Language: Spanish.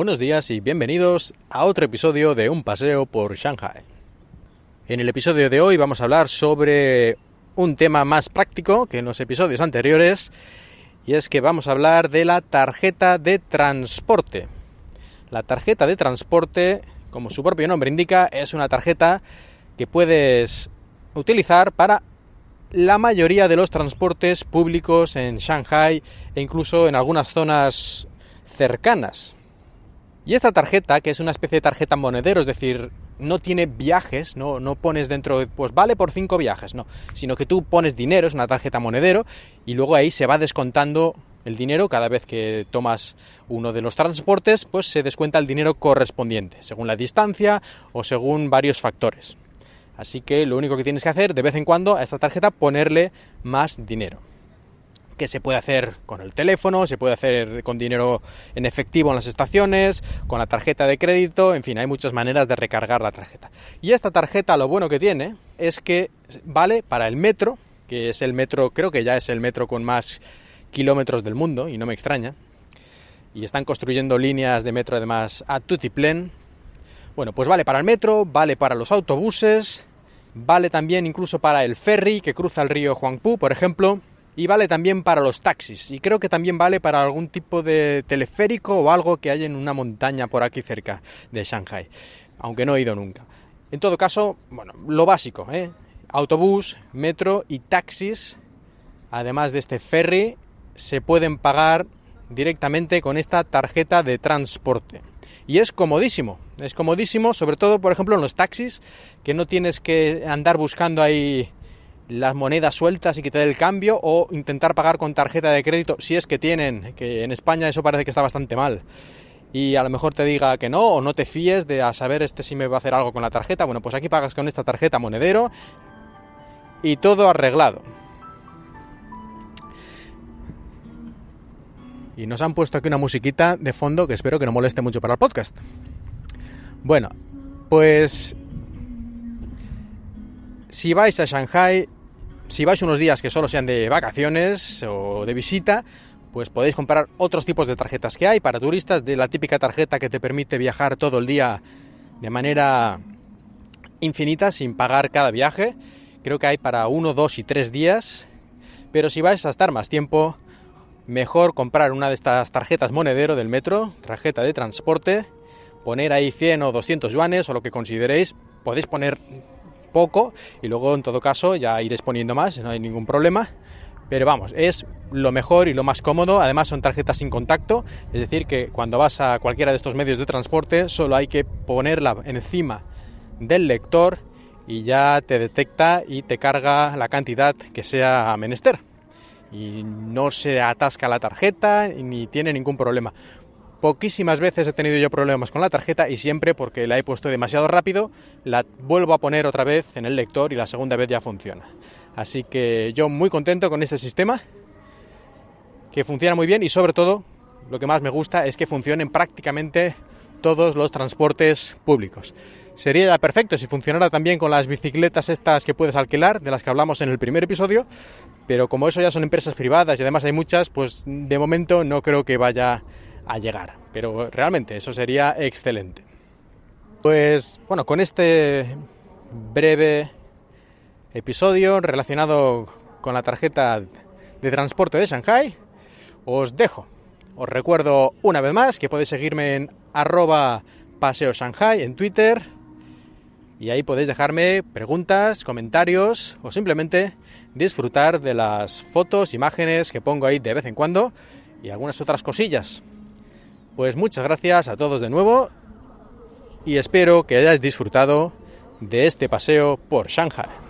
Buenos días y bienvenidos a otro episodio de Un paseo por Shanghai. En el episodio de hoy vamos a hablar sobre un tema más práctico que en los episodios anteriores y es que vamos a hablar de la tarjeta de transporte. La tarjeta de transporte, como su propio nombre indica, es una tarjeta que puedes utilizar para la mayoría de los transportes públicos en Shanghai e incluso en algunas zonas cercanas. Y esta tarjeta, que es una especie de tarjeta monedero, es decir, no tiene viajes, no, no pones dentro, pues vale por cinco viajes, no, sino que tú pones dinero, es una tarjeta monedero, y luego ahí se va descontando el dinero cada vez que tomas uno de los transportes, pues se descuenta el dinero correspondiente, según la distancia o según varios factores. Así que lo único que tienes que hacer de vez en cuando a esta tarjeta ponerle más dinero que se puede hacer con el teléfono, se puede hacer con dinero en efectivo en las estaciones, con la tarjeta de crédito, en fin, hay muchas maneras de recargar la tarjeta. Y esta tarjeta lo bueno que tiene es que vale para el metro, que es el metro, creo que ya es el metro con más kilómetros del mundo, y no me extraña. Y están construyendo líneas de metro además a tutiplén. Bueno, pues vale para el metro, vale para los autobuses, vale también incluso para el ferry que cruza el río Huangpu, por ejemplo, y vale también para los taxis y creo que también vale para algún tipo de teleférico o algo que hay en una montaña por aquí cerca de Shanghai, aunque no he ido nunca. En todo caso, bueno, lo básico, ¿eh? autobús, metro y taxis, además de este ferry, se pueden pagar directamente con esta tarjeta de transporte. Y es comodísimo, es comodísimo, sobre todo, por ejemplo, en los taxis, que no tienes que andar buscando ahí las monedas sueltas y dé el cambio o intentar pagar con tarjeta de crédito si es que tienen, que en España eso parece que está bastante mal. Y a lo mejor te diga que no o no te fíes de a saber este si me va a hacer algo con la tarjeta. Bueno, pues aquí pagas con esta tarjeta monedero y todo arreglado. Y nos han puesto aquí una musiquita de fondo que espero que no moleste mucho para el podcast. Bueno, pues si vais a Shanghai si vais unos días que solo sean de vacaciones o de visita, pues podéis comprar otros tipos de tarjetas que hay para turistas, de la típica tarjeta que te permite viajar todo el día de manera infinita sin pagar cada viaje. Creo que hay para uno, dos y tres días. Pero si vais a estar más tiempo, mejor comprar una de estas tarjetas monedero del metro, tarjeta de transporte, poner ahí 100 o 200 yuanes o lo que consideréis. Podéis poner poco y luego en todo caso ya iréis poniendo más, no hay ningún problema. Pero vamos, es lo mejor y lo más cómodo. Además son tarjetas sin contacto, es decir, que cuando vas a cualquiera de estos medios de transporte solo hay que ponerla encima del lector y ya te detecta y te carga la cantidad que sea menester. Y no se atasca la tarjeta ni tiene ningún problema. Poquísimas veces he tenido yo problemas con la tarjeta y siempre porque la he puesto demasiado rápido, la vuelvo a poner otra vez en el lector y la segunda vez ya funciona. Así que yo muy contento con este sistema, que funciona muy bien y sobre todo lo que más me gusta es que funcionen prácticamente todos los transportes públicos. Sería perfecto si funcionara también con las bicicletas estas que puedes alquilar, de las que hablamos en el primer episodio, pero como eso ya son empresas privadas y además hay muchas, pues de momento no creo que vaya a llegar. Pero realmente eso sería excelente. Pues bueno, con este breve episodio relacionado con la tarjeta de transporte de Shanghai, os dejo. Os recuerdo una vez más que podéis seguirme en arroba paseo Shanghai en Twitter y ahí podéis dejarme preguntas, comentarios o simplemente disfrutar de las fotos, imágenes que pongo ahí de vez en cuando y algunas otras cosillas. Pues muchas gracias a todos de nuevo y espero que hayáis disfrutado de este paseo por Shanghai.